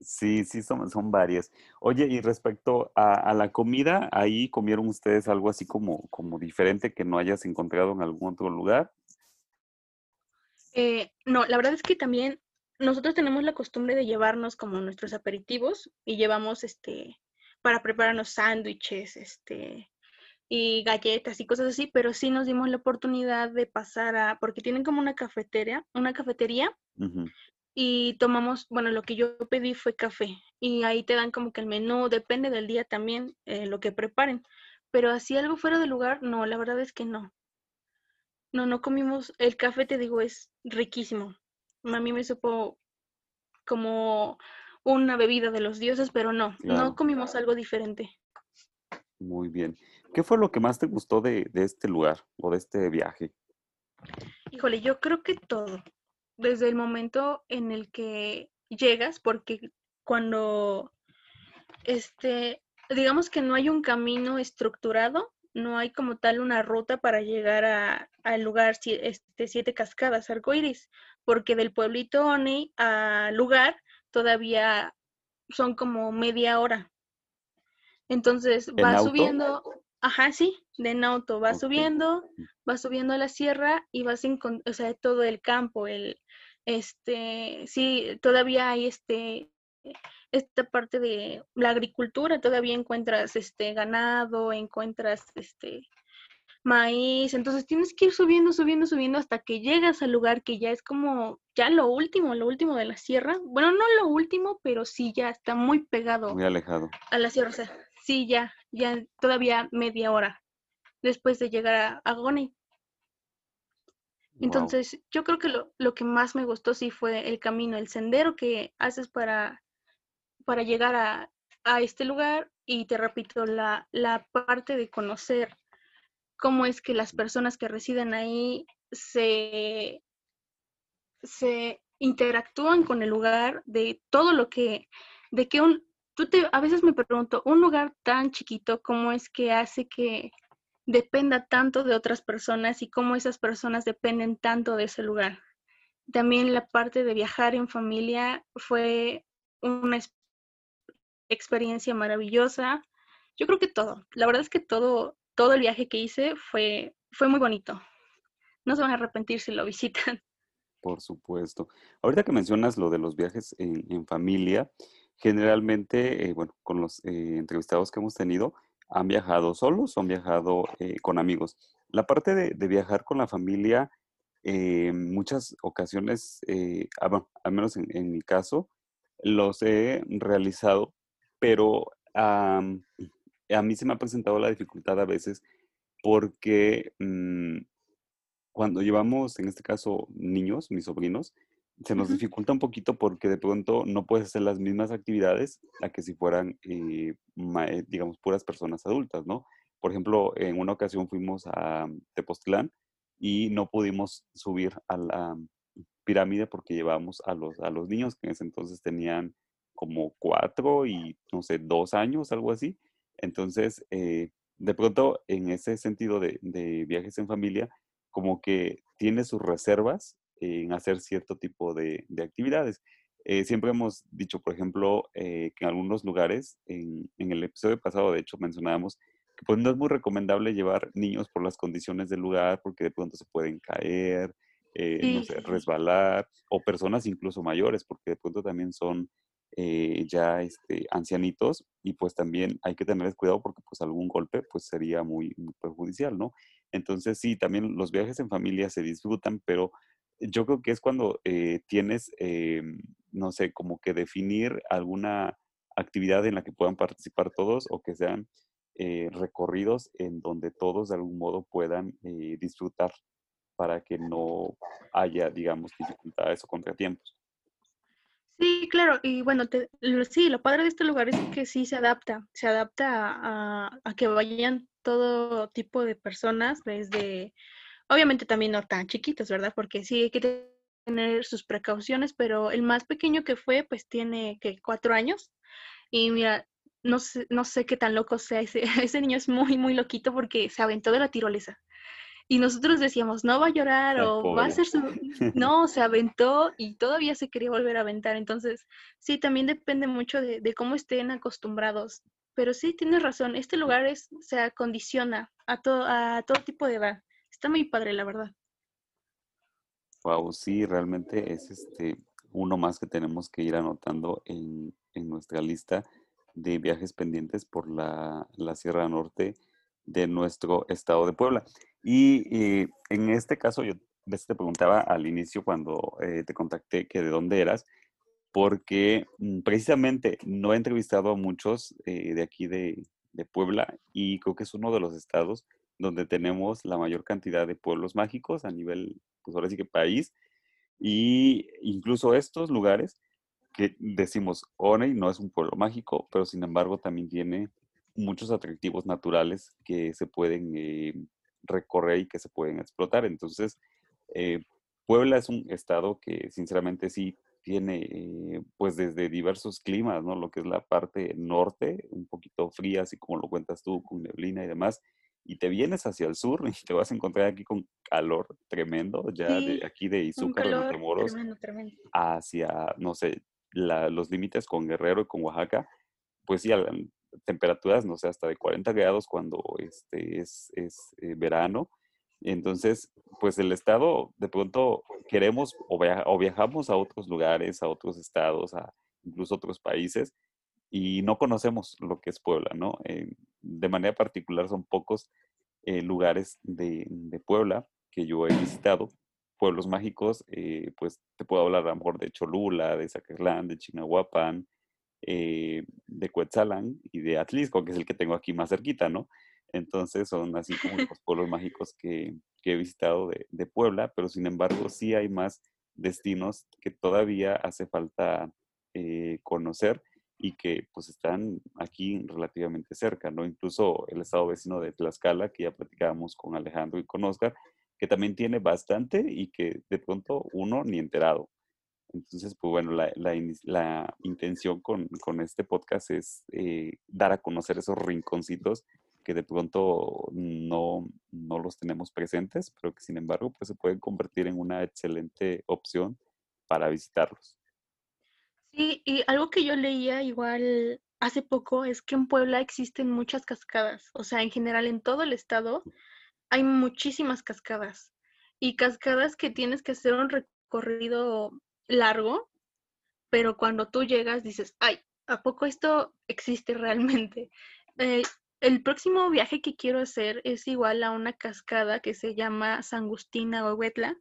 Sí, sí, son, son varias. Oye, y respecto a, la comida, ¿ahí comieron ustedes algo así como, como diferente que no hayas encontrado en algún otro lugar? Eh, no, la verdad es que también nosotros tenemos la costumbre de llevarnos como nuestros aperitivos y llevamos este para prepararnos sándwiches, este, y galletas y cosas así, pero sí nos dimos la oportunidad de pasar a, porque tienen como una cafetería, una cafetería, y tomamos, bueno, lo que yo pedí fue café, y ahí te dan como que el menú, depende del día también, eh, lo que preparen, pero así algo fuera de lugar, no, la verdad es que no. No, no comimos, el café te digo es riquísimo. A mí me supo como una bebida de los dioses, pero no, no comimos algo diferente. Muy bien. ¿Qué fue lo que más te gustó de, de este lugar o de este viaje? Híjole, yo creo que todo. Desde el momento en el que llegas, porque cuando, este, digamos que no hay un camino estructurado, no hay como tal una ruta para llegar al lugar este, Siete Cascadas, Arcoiris, porque del pueblito Oni al lugar todavía son como media hora. Entonces va subiendo, ajá, sí, de en auto, va subiendo, va subiendo a la sierra y vas en, o sea, todo el campo, el, este, sí, todavía hay este, esta parte de la agricultura, todavía encuentras este ganado, encuentras este maíz, entonces tienes que ir subiendo, subiendo, subiendo hasta que llegas al lugar que ya es como ya lo último, lo último de la sierra. Bueno, no lo último, pero sí ya está muy pegado. Muy alejado. A la sierra, o sea, sí ya, ya todavía media hora después de llegar a, a Entonces, yo creo que lo, lo, que más me gustó sí fue el camino, el sendero que haces para para llegar a, este lugar. Y te repito, la, parte de conocer cómo es que las personas que residen ahí se, se interactúan con el lugar, de todo lo que, de que un, tú te, a veces me pregunto, un lugar tan chiquito, ¿cómo es que hace que dependa tanto de otras personas y cómo esas personas dependen tanto de ese lugar? También la parte de viajar en familia fue una experiencia maravillosa. Yo creo que todo. La verdad es que todo, todo el viaje que hice fue, fue muy bonito. No se van a arrepentir si lo visitan. Por supuesto. Ahorita que mencionas lo de los viajes en, familia, generalmente, eh, bueno, con los eh, entrevistados que hemos tenido, han viajado solos o han viajado eh, con amigos. La parte de, viajar con la familia, en muchas ocasiones, ah, al menos en, mi caso, los he realizado pero a mí se me ha presentado la dificultad a veces porque mm, cuando llevamos, en este caso, niños, mis sobrinos, se nos dificulta un poquito porque de pronto no puedes hacer las mismas actividades a que si fueran, eh, digamos, puras personas adultas, ¿no? Por ejemplo, en una ocasión fuimos a Tepoztlán y no pudimos subir a la pirámide porque llevábamos a los, a los niños que en ese entonces tenían como cuatro y, no sé, dos años, algo así. Entonces, eh, de pronto, en ese sentido de, viajes en familia, como que tiene sus reservas en hacer cierto tipo de, actividades. Eh, siempre hemos dicho, por ejemplo, eh, que en algunos lugares, en, el episodio pasado, de hecho, mencionábamos que pues no es muy recomendable llevar niños por las condiciones del lugar, porque de pronto se pueden caer, no sé, resbalar, o personas incluso mayores, porque de pronto también son eh, ya este, ancianitos y pues también hay que tener cuidado porque pues algún golpe pues sería muy, perjudicial, ¿no? Entonces sí, también los viajes en familia se disfrutan, pero yo creo que es cuando eh, tienes, eh, no sé, como que definir alguna actividad en la que puedan participar todos o que sean recorridos en donde todos de algún modo puedan disfrutar para que no haya, digamos, dificultades o contratiempos. Sí, claro, y bueno, sí, lo padre de este lugar es que sí se adapta, se adapta a, que vayan todo tipo de personas, desde, obviamente también no tan chiquitos, ¿verdad? Porque sí hay que tener sus precauciones, pero el más pequeño que fue, pues tiene que cuatro años, y mira, no sé, no sé qué tan loco sea, ese, ese niño es muy, muy loquito porque se aventó de la tirolesa. Y nosotros decíamos, no va a llorar o va a ser su... No, se aventó y todavía se quería volver a aventar. Entonces, sí, también depende mucho de, cómo estén acostumbrados. Pero sí, tienes razón, este lugar es, se acondiciona a, todo a todo tipo de edad. Está muy padre, la verdad. Wow, sí, realmente es este uno más que tenemos que ir anotando en, en nuestra lista de viajes pendientes por la, la Sierra Norte de nuestro estado de Puebla. Y, en este caso, yo te preguntaba al inicio cuando eh, te contacté que de dónde eras, porque mm, precisamente no he entrevistado a muchos eh, de aquí de, Puebla y creo que es uno de los estados donde tenemos la mayor cantidad de pueblos mágicos a nivel, pues ahora sí que país, y incluso estos lugares que decimos, Oney no es un pueblo mágico, pero sin embargo también tiene muchos atractivos naturales que se pueden eh, recorrer y que se pueden explotar. Entonces, eh, Puebla es un estado que sinceramente sí tiene eh, pues desde diversos climas, ¿no? Lo que es la parte norte, un poquito fría, así como lo cuentas tú, con neblina y demás, y te vienes hacia el sur y te vas a encontrar aquí con calor tremendo, ya de aquí de Izúcar, de Matamoros, hacia, no sé, los límites con Guerrero y con Oaxaca, pues sí, temperaturas, no sé, hasta de 40 grados cuando este es, es eh, verano. Entonces, pues el estado, de pronto queremos o, viajamos a otros lugares, a otros estados, a incluso otros países, y no conocemos lo que es Puebla, ¿no? Eh, de manera particular son pocos eh, lugares de, Puebla que yo he visitado, pueblos mágicos, pues te puedo hablar a lo mejor de Cholula, de Zacatlán, de Chignahuapan, eh, de Cuetzalan y de Atlisco, que es el que tengo aquí más cerquita, ¿no? Entonces son así como los pueblos mágicos que, he visitado de, Puebla, pero sin embargo sí hay más destinos que todavía hace falta eh, conocer y que pues están aquí relativamente cerca, ¿no? Incluso el estado vecino de Tlaxcala, que ya platicábamos con Alejandro y con Oscar, que también tiene bastante y que de pronto uno ni enterado. Entonces, pues bueno, la, la, intención con, con, este podcast es eh, dar a conocer esos rinconcitos que de pronto no, no, los tenemos presentes, pero que sin embargo pues se pueden convertir en una excelente opción para visitarlos. Sí, y algo que yo leía igual hace poco es que en Puebla existen muchas cascadas, o sea, en general en todo el estado hay muchísimas cascadas y cascadas que tienes que hacer un recorrido largo, pero cuando tú llegas dices, ay, ¿a poco esto existe realmente? Eh, el próximo viaje que quiero hacer es igual a una cascada que se llama Sangustina o Huetla,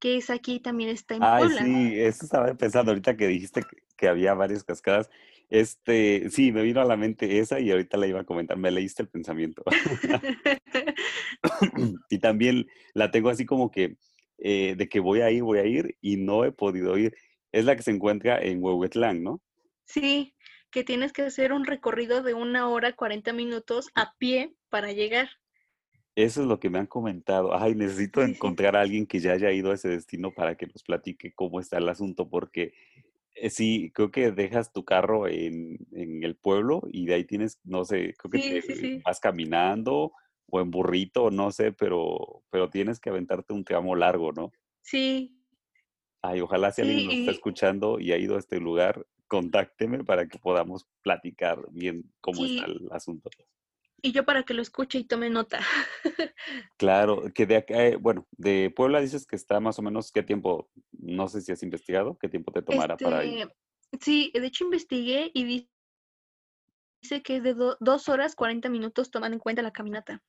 que es aquí también está en Ay, sí, eso estaba pensando ahorita que dijiste que, había varias cascadas. Este, sí, me vino a la mente esa y ahorita la iba a comentar, me leíste el pensamiento. y también la tengo así como que eh, de que voy a ir, voy a ir y no he podido ir. Es la que se encuentra en Huehuetlán, ¿no? Sí, que tienes que hacer un recorrido de una hora, 40 minutos a pie para llegar. Eso es lo que me han comentado. Ay, necesito encontrar a alguien que ya haya ido a ese destino para que nos platique cómo está el asunto, porque sí, creo que dejas tu carro en, el pueblo y de ahí tienes, no sé, creo que vas caminando o en burrito, no sé, pero, pero tienes que aventarte un tramo largo, ¿no? Sí. Ay, ojalá si alguien nos está escuchando y ha ido a este lugar, contácteme para que podamos platicar bien cómo está el asunto. Y yo para que lo escuche y tome nota. claro, que de acá, eh, bueno, de Puebla dices que está más o menos, ¿qué tiempo? No sé si has investigado, ¿qué tiempo te tomará para ir? Este, sí, de hecho investigué y dice que es de dos horas 40 minutos tomando en cuenta la caminata.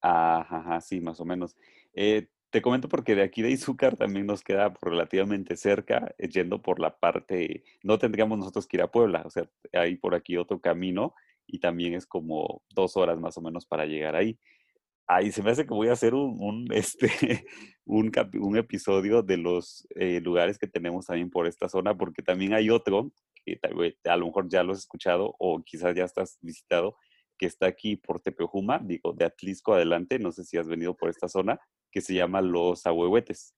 Ajá, sí, más o menos. Eh, te comento porque de aquí de Izúcar también nos queda relativamente cerca, yendo por la parte, no tendríamos nosotros que ir a Puebla, o sea, hay por aquí otro camino y también es como dos horas más o menos para llegar ahí. Ahí se me hace que voy a hacer un, este, un, un, episodio de los eh, lugares que tenemos también por esta zona, porque también hay otro que a lo mejor ya lo has escuchado o quizás ya estás visitado, que está aquí por Tepeojuma, digo, de Atlisco adelante, no sé si has venido por esta zona, que se llama Los Ahuehuetes.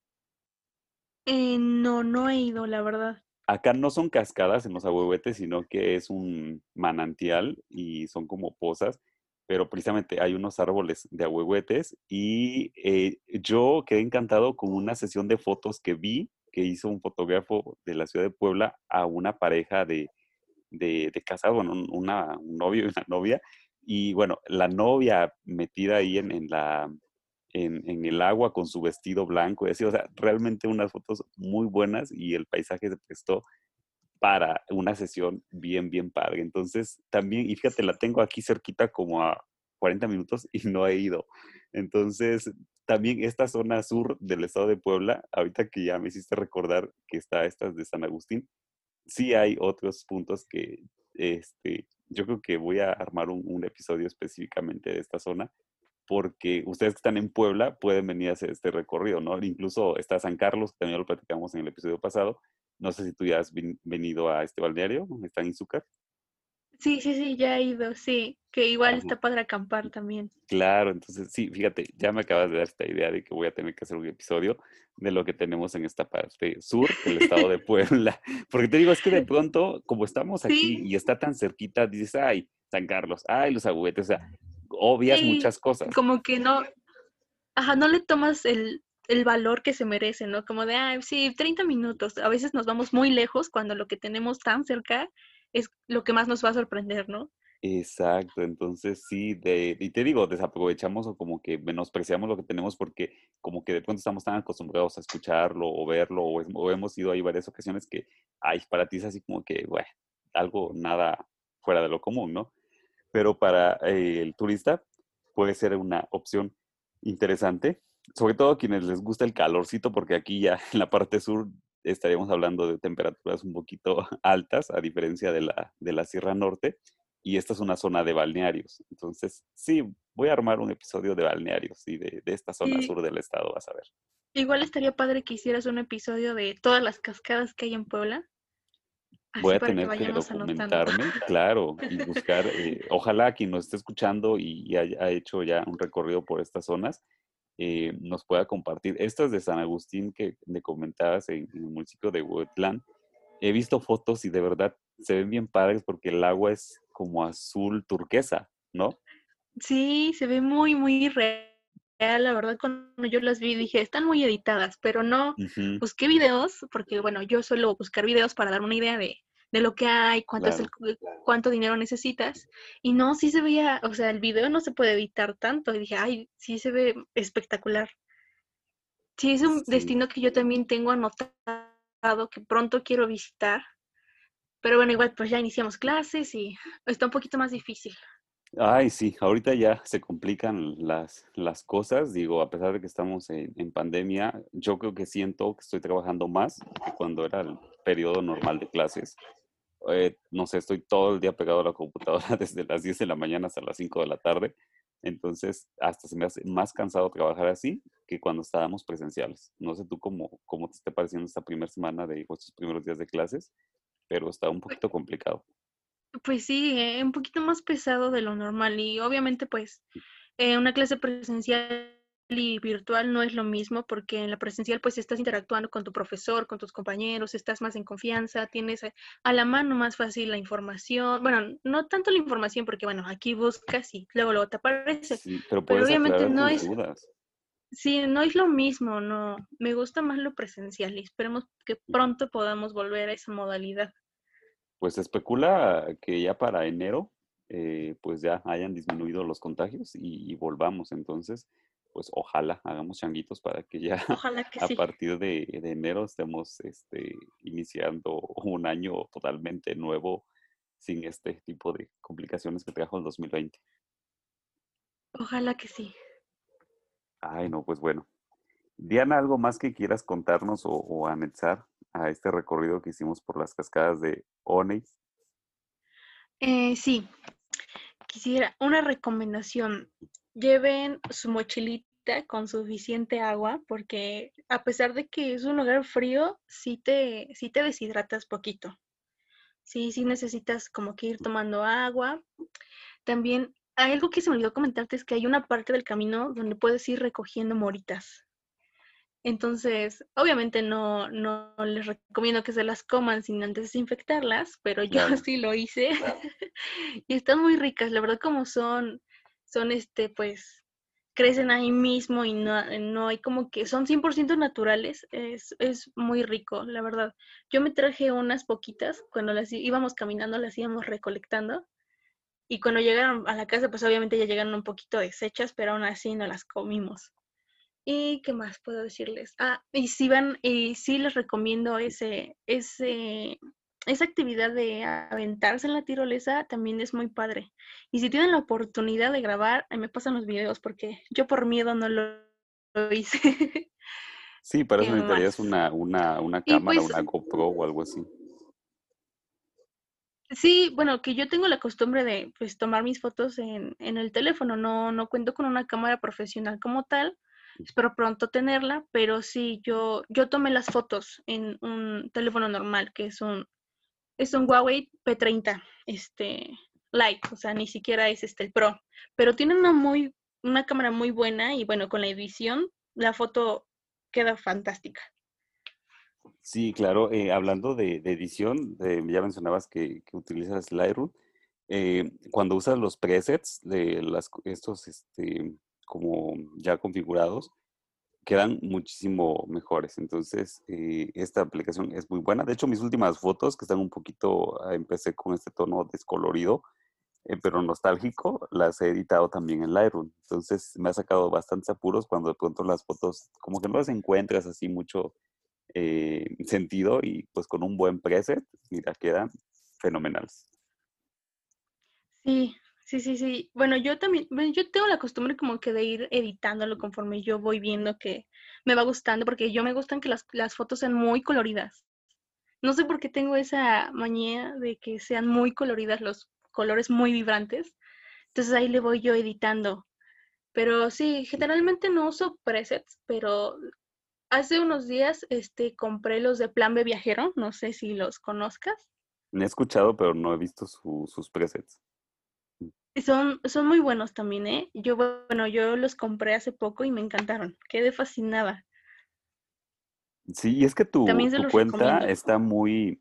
Eh, no, no he ido, la verdad. Acá no son cascadas en los ahuehuetes, sino que es un manantial y son como pozas, pero precisamente hay unos árboles de ahuehuetes y eh, yo quedé encantado con una sesión de fotos que vi que hizo un fotógrafo de la ciudad de Puebla a una pareja de, de, de casados, bueno, una, un novio y una novia, y bueno, la novia metida ahí en, la, en, el agua con su vestido blanco y así, o sea, realmente unas fotos muy buenas y el paisaje se prestó para una sesión bien, bien padre. Entonces, también, y fíjate, la tengo aquí cerquita como a 40 minutos y no he ido. Entonces, también esta zona sur del estado de Puebla, ahorita que ya me hiciste recordar que está esta de San Agustín, sí hay otros puntos que este, yo creo que voy a armar un, episodio específicamente de esta zona, porque ustedes que están en Puebla pueden venir a hacer este recorrido, ¿no? Incluso está San Carlos, que también lo platicamos en el episodio pasado, No sé si tú ya has venido a este balneario, está en Izúcar. Sí, sí, sí, ya he ido, sí, que igual está padre acampar también. Claro, entonces sí, fíjate, ya me acabas de dar esta idea de que voy a tener que hacer un episodio de lo que tenemos en esta parte sur del estado de Puebla. Porque te digo, es que de pronto, como estamos aquí y está tan cerquita, dices, ay, San Carlos, ay, los agüetes, o sea, obvias muchas cosas. Como que no, ajá, no le tomas el, el valor que se merece, ¿no? Como de, ay, sí, 30 minutos. A veces nos vamos muy lejos cuando lo que tenemos tan cerca es lo que más nos va a sorprender, ¿no? Exacto, entonces sí, de, y te digo, desaprovechamos o como que menospreciamos lo que tenemos porque como que de pronto estamos tan acostumbrados a escucharlo o verlo o, hemos ido ahí varias ocasiones que, ay, para ti es así como que, bueno, algo nada fuera de lo común, ¿no? Pero para eh, el turista puede ser una opción interesante, sobre todo a quienes les gusta el calorcito, porque aquí ya en la parte sur estaríamos hablando de temperaturas un poquito altas, a diferencia de la, de la Sierra Norte, y esta es una zona de balnearios. Entonces, sí, voy a armar un episodio de balnearios y de, esta zona sur del estado, vas a ver. Igual estaría padre que hicieras un episodio de todas las cascadas que hay en Puebla. Voy a tener que, documentarme, claro, y buscar, eh, ojalá quien nos esté escuchando y, haya hecho ya un recorrido por estas zonas, eh, nos pueda compartir. Estas de San Agustín que me comentabas en, el municipio de Huetlán, he visto fotos y de verdad se ven bien padres porque el agua es como azul turquesa, ¿no? Sí, se ve muy, muy real. La verdad, cuando yo las vi dije, están muy editadas, pero no busqué videos, porque bueno, yo suelo buscar videos para dar una idea de, de lo que hay, cuánto, es el, cuánto dinero necesitas. Y no, sí se veía, o sea, el video no se puede editar tanto. Y dije, ay, sí se ve espectacular. Sí, es un destino que yo también tengo anotado, que pronto quiero visitar. Pero bueno, igual pues ya iniciamos clases y está un poquito más difícil. Ay, sí, ahorita ya se complican las, las cosas. Digo, a pesar de que estamos en, en, pandemia, yo creo que siento que estoy trabajando más que cuando era el periodo normal de clases. Eh, no sé, estoy todo el día pegado a la computadora desde las 10 de la mañana hasta las 5 de la tarde. Entonces, hasta se me hace más cansado trabajar así que cuando estábamos presenciales. No sé tú cómo, cómo te está pareciendo esta primera semana de estos primeros días de clases, pero está un poquito complicado. Pues sí, eh, un poquito más pesado de lo normal y obviamente pues eh, una clase presencial y virtual no es lo mismo porque en la presencial pues estás interactuando con tu profesor, con tus compañeros, estás más en confianza, tienes a la mano más fácil la información, bueno, no tanto la información porque bueno, aquí buscas y luego luego te aparece, pero, obviamente no es Sí, no es lo mismo, no, me gusta más lo presencial y esperemos que pronto podamos volver a esa modalidad. Pues especula que ya para enero eh, pues ya hayan disminuido los contagios y volvamos entonces pues ojalá hagamos changuitos para que ya a partir de, enero estemos este, iniciando un año totalmente nuevo sin este tipo de complicaciones que trajo el 2020. Ojalá que sí. Ay, no, pues bueno. Diana, ¿algo más que quieras contarnos o, anexar a este recorrido que hicimos por las cascadas de Onex? Eh, sí, quisiera una recomendación lleven su mochilita con suficiente agua, porque a pesar de que es un lugar frío, sí te, sí te deshidratas poquito. Sí, sí necesitas como que ir tomando agua. También hay algo que se me olvidó comentarte, es que hay una parte del camino donde puedes ir recogiendo moritas. Entonces, obviamente no, no les recomiendo que se las coman sin antes desinfectarlas, pero yo sí lo hice. y están muy ricas, la verdad como son son este, pues, crecen ahí mismo y no, no hay como que, son 100% naturales, es, es, muy rico, la verdad. Yo me traje unas poquitas, cuando las íbamos caminando, las íbamos recolectando, y cuando llegaron a la casa, pues obviamente ya llegaron un poquito deshechas, pero aún así no las comimos. ¿Y qué más puedo decirles? Ah, y si van, y sí les recomiendo ese, ese, esa actividad de aventarse en la tirolesa también es muy padre. Y si tienen la oportunidad de grabar, me pasan los videos porque yo por miedo no lo, hice. Sí, para eso necesitarías una, una, una cámara, pues una GoPro o algo así. Sí, bueno, que yo tengo la costumbre de pues tomar mis fotos en, en el teléfono, no, no cuento con una cámara profesional como tal, Espero pronto tenerla, pero sí, yo, yo tomé las fotos en un teléfono normal, que es un, es un Huawei P30, este, Lite, o sea, ni siquiera es este el Pro, pero tiene una muy, una cámara muy buena y bueno, con la edición, la foto queda fantástica. Sí, claro. Eh, hablando de, edición, ya mencionabas que, utilizas Lightroom. Eh, cuando usas los presets de las, estos este, como ya configurados, quedan muchísimo mejores. Entonces, eh, esta aplicación es muy buena. De hecho, mis últimas fotos, que están un poquito, ah, empecé con este tono descolorido, pero nostálgico, las he editado también en Lightroom. Entonces, me ha sacado bastantes apuros cuando de pronto las fotos, como que no las encuentras así mucho eh, sentido y pues con un buen preset, mira, quedan fenomenales. Sí, sí, sí, sí. Bueno, yo también, yo tengo la costumbre como que de ir editándolo conforme yo voy viendo que me va gustando, porque yo me gustan que las, las fotos sean muy coloridas. No sé por qué tengo esa manía de que sean muy coloridas, los colores muy vibrantes. Entonces ahí le voy yo editando. Pero sí, generalmente no uso presets, pero Hace unos días este, compré los de Plan B Viajero, no sé si los conozcas. He escuchado, pero no he visto sus presets. Son, son muy buenos también, ¿eh? Yo, bueno, yo los compré hace poco y me encantaron. Quedé fascinada. Sí, y es que tu, tu cuenta está muy,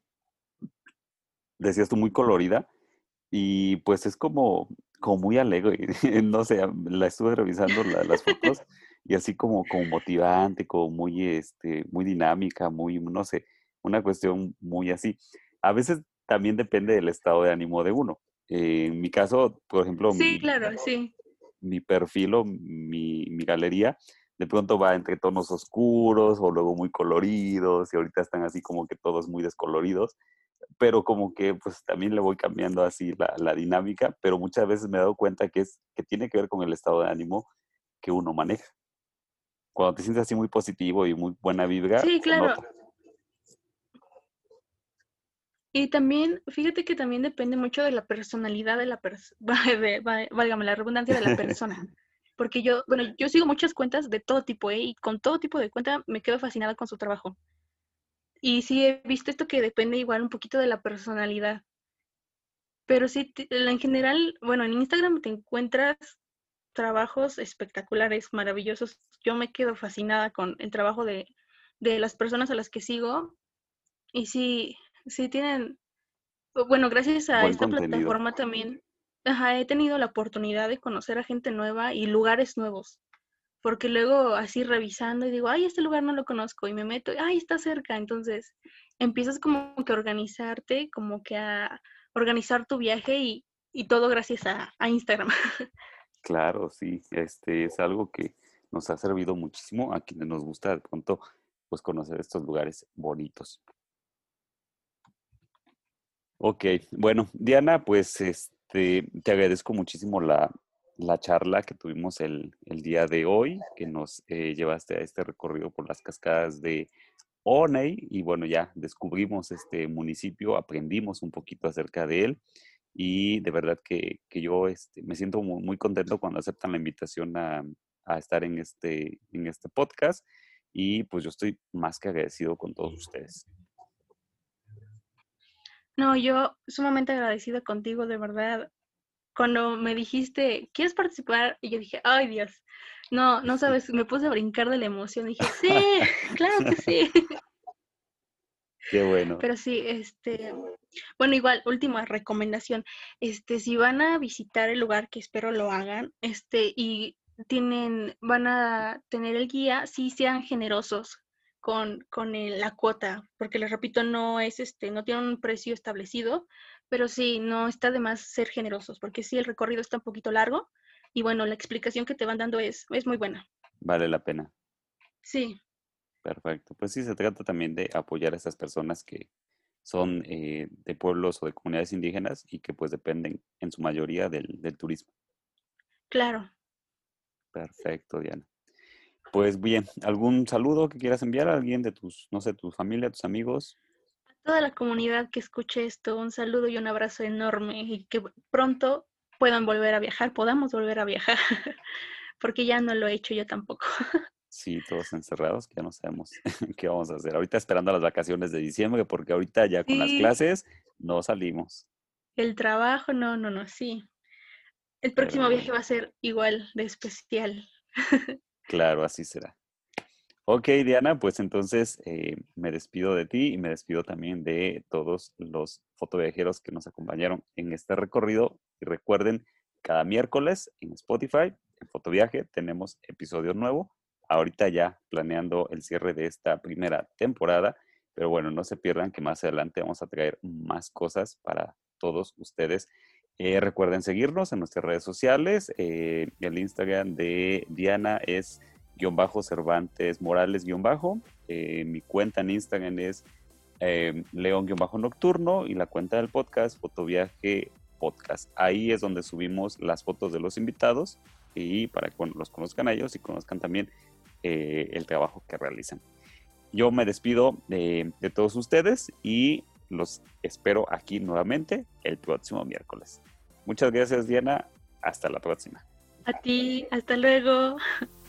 decías tú, muy colorida y pues es como, como muy alegre. no sé, la estuve revisando las fotos y así como, como motivante, como muy, este, muy dinámica, muy, no sé, una cuestión muy así. A veces también depende del estado de ánimo de uno. En mi caso, por ejemplo, sí, mi, claro, sí. mi perfil o mi, mi galería de pronto va entre tonos oscuros o luego muy coloridos y ahorita están así como que todos muy descoloridos, pero como que pues también le voy cambiando así la, la, dinámica, pero muchas veces me he dado cuenta que, es, que tiene que ver con el estado de ánimo que uno maneja cuando te sientes así muy positivo y muy buena vibra. Sí, claro. Y también, fíjate que también depende mucho de la personalidad de la persona, válgame la redundancia de la persona. Porque yo, bueno, yo sigo muchas cuentas de todo tipo, ¿eh? Y con todo tipo de cuenta me quedo fascinada con su trabajo. Y sí he visto esto que depende igual un poquito de la personalidad. Pero sí, en general, bueno, en Instagram te encuentras trabajos espectaculares, maravillosos. Yo me quedo fascinada con el trabajo de, las personas a las que sigo. Y sí, sí tienen, bueno, gracias a esta plataforma también, he tenido la oportunidad de conocer a gente nueva y lugares nuevos. Porque luego así revisando y digo, ay, este lugar no lo conozco y me meto, ay, está cerca. Entonces empiezas como que a organizarte, como que a organizar tu viaje y, todo gracias a, a Instagram. Claro, sí, este es algo que nos ha servido muchísimo a quienes nos gusta de pronto pues conocer estos lugares bonitos. Ok, bueno, Diana, pues este, te agradezco muchísimo la, charla que tuvimos el, día de hoy, que nos eh, llevaste a este recorrido por las cascadas de Oney y bueno, ya descubrimos este municipio, aprendimos un poquito acerca de él y de verdad que, yo este, me siento muy, contento cuando aceptan la invitación a, estar en este, en este podcast y pues yo estoy más que agradecido con todos ustedes. No, yo sumamente agradecida contigo, de verdad. Cuando me dijiste, ¿quieres participar? Y yo dije, ay Dios, no, no sabes, me puse a brincar de la emoción. dije, sí, claro que sí. Qué bueno. Pero sí, este, bueno, igual, última recomendación, este, si van a visitar el lugar, que espero lo hagan, este, y tienen, van a tener el guía, sí sean generosos con, con la cuota, porque les repito, no es este, no tiene un precio establecido, pero sí, no está de más ser generosos, porque sí, el recorrido está un poquito largo, y bueno, la explicación que te van dando es, es muy buena. Vale la pena. Sí. Perfecto. Pues sí, se trata también de apoyar a esas personas que son eh, de pueblos o de comunidades indígenas y que pues dependen en su mayoría del, turismo. Claro. Perfecto, Diana. Pues bien, ¿algún saludo que quieras enviar a alguien de tus, no sé, tu familia, tus amigos? A toda la comunidad que escuche esto, un saludo y un abrazo enorme y que pronto puedan volver a viajar, podamos volver a viajar, porque ya no lo he hecho yo tampoco. Sí, todos encerrados, que ya no sabemos qué vamos a hacer. Ahorita esperando las vacaciones de diciembre, porque ahorita ya con las clases no salimos. El trabajo, no, no, no, sí. El próximo viaje va a ser igual de especial. Claro, así será. Ok, Diana, pues entonces eh, me despido de ti y me despido también de todos los fotoviajeros que nos acompañaron en este recorrido. Y recuerden, cada miércoles en Spotify, en Fotoviaje, tenemos episodio nuevo ahorita ya planeando el cierre de esta primera temporada, pero bueno, no se pierdan que más adelante vamos a traer más cosas para todos ustedes. Eh, recuerden seguirnos en nuestras redes sociales. Eh, el Instagram de Diana es guion bajo Cervantes Morales guion bajo. Eh, mi cuenta en Instagram es León guion bajo Nocturno y la cuenta del podcast Fotoviaje Podcast. Ahí es donde subimos las fotos de los invitados y para que los conozcan ellos y conozcan también el trabajo que realizan. Yo me despido de, de todos ustedes y los espero aquí nuevamente el próximo miércoles. Muchas gracias Diana, hasta la próxima. A ti, hasta luego.